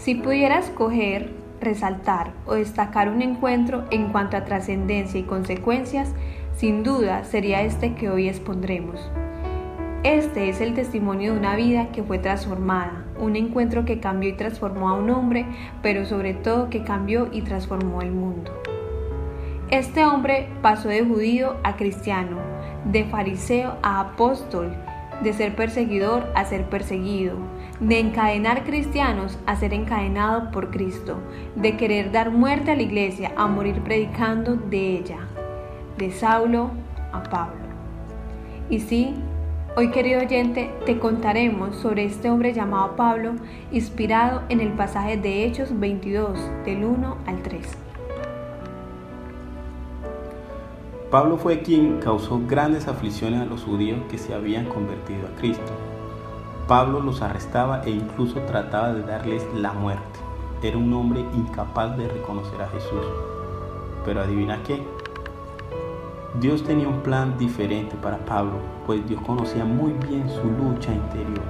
Si pudiera escoger, resaltar o destacar un encuentro en cuanto a trascendencia y consecuencias, sin duda sería este que hoy expondremos. Este es el testimonio de una vida que fue transformada, un encuentro que cambió y transformó a un hombre, pero sobre todo que cambió y transformó el mundo. Este hombre pasó de judío a cristiano, de fariseo a apóstol, de ser perseguidor a ser perseguido, de encadenar cristianos a ser encadenado por Cristo, de querer dar muerte a la iglesia a morir predicando de ella, de Saulo a Pablo. Y sí, hoy querido oyente, te contaremos sobre este hombre llamado Pablo, inspirado en el pasaje de Hechos 22, del 1 al 3. Pablo fue quien causó grandes aflicciones a los judíos que se habían convertido a Cristo. Pablo los arrestaba e incluso trataba de darles la muerte. Era un hombre incapaz de reconocer a Jesús. Pero adivina qué. Dios tenía un plan diferente para Pablo, pues Dios conocía muy bien su lucha interior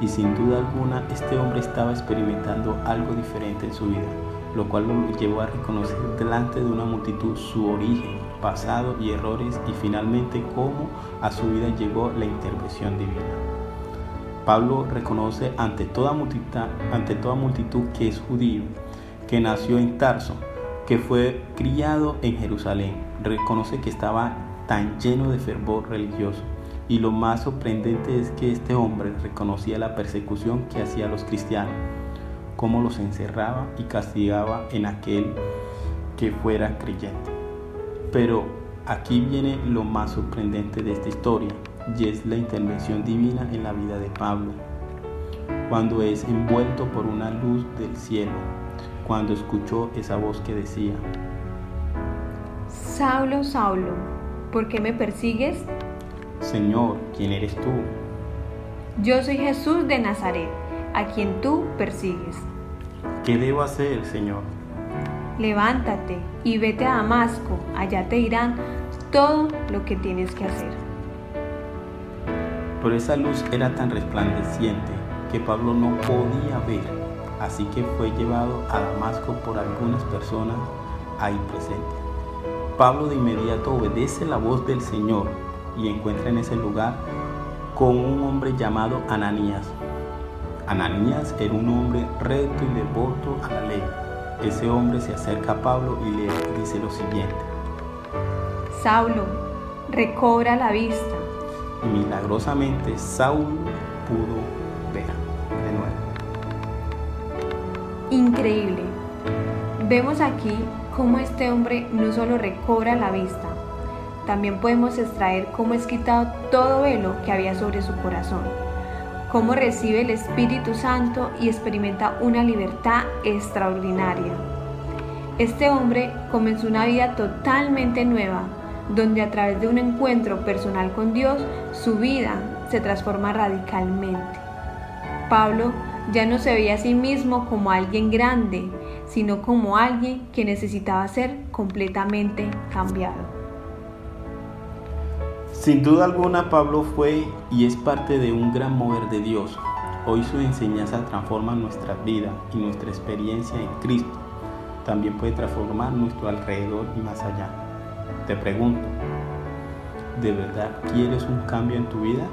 y sin duda alguna este hombre estaba experimentando algo diferente en su vida, lo cual lo llevó a reconocer delante de una multitud su origen, pasado y errores y finalmente cómo a su vida llegó la intervención divina. Pablo reconoce ante toda multitud, ante toda multitud que es judío, que nació en Tarso, que fue criado en Jerusalén. Reconoce que estaba tan lleno de fervor religioso. Y lo más sorprendente es que este hombre reconocía la persecución que hacía a los cristianos, cómo los encerraba y castigaba en aquel que fuera creyente. Pero aquí viene lo más sorprendente de esta historia, y es la intervención divina en la vida de Pablo, cuando es envuelto por una luz del cielo, cuando escuchó esa voz que decía, Saulo, Saulo, ¿por qué me persigues? Señor, ¿quién eres tú? Yo soy Jesús de Nazaret, a quien tú persigues. ¿Qué debo hacer, Señor? Levántate y vete a Damasco, allá te dirán todo lo que tienes que hacer. Pero esa luz era tan resplandeciente que Pablo no podía ver, así que fue llevado a Damasco por algunas personas ahí presentes. Pablo de inmediato obedece la voz del Señor y encuentra en ese lugar con un hombre llamado Ananías. Ananías era un hombre recto y devoto a la ley ese hombre se acerca a Pablo y le dice lo siguiente. Saulo, recobra la vista. Y milagrosamente Saulo pudo ver de nuevo. Increíble. Vemos aquí cómo este hombre no solo recobra la vista, también podemos extraer cómo es quitado todo velo que había sobre su corazón cómo recibe el Espíritu Santo y experimenta una libertad extraordinaria. Este hombre comenzó una vida totalmente nueva, donde a través de un encuentro personal con Dios, su vida se transforma radicalmente. Pablo ya no se veía a sí mismo como alguien grande, sino como alguien que necesitaba ser completamente cambiado. Sin duda alguna Pablo fue y es parte de un gran mover de Dios. Hoy su enseñanza transforma nuestra vida y nuestra experiencia en Cristo. También puede transformar nuestro alrededor y más allá. Te pregunto, ¿de verdad quieres un cambio en tu vida?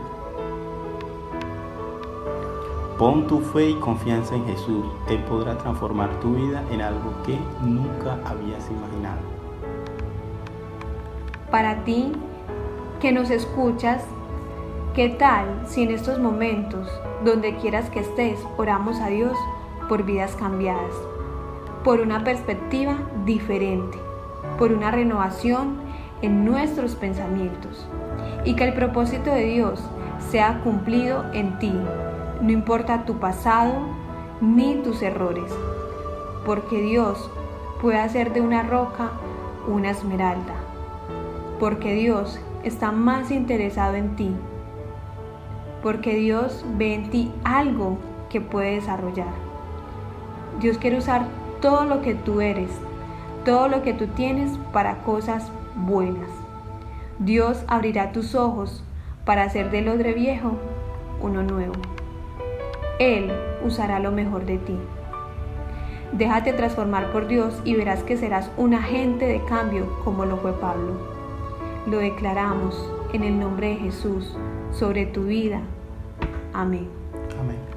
Pon tu fe y confianza en Jesús. Él podrá transformar tu vida en algo que nunca habías imaginado. Para ti, que nos escuchas, ¿qué tal si en estos momentos, donde quieras que estés, oramos a Dios por vidas cambiadas, por una perspectiva diferente, por una renovación en nuestros pensamientos y que el propósito de Dios sea cumplido en ti, no importa tu pasado ni tus errores, porque Dios puede hacer de una roca una esmeralda, porque Dios está más interesado en ti, porque Dios ve en ti algo que puede desarrollar. Dios quiere usar todo lo que tú eres, todo lo que tú tienes para cosas buenas. Dios abrirá tus ojos para hacer del odre viejo uno nuevo. Él usará lo mejor de ti. Déjate transformar por Dios y verás que serás un agente de cambio como lo fue Pablo. Lo declaramos en el nombre de Jesús sobre tu vida. Amén. Amén.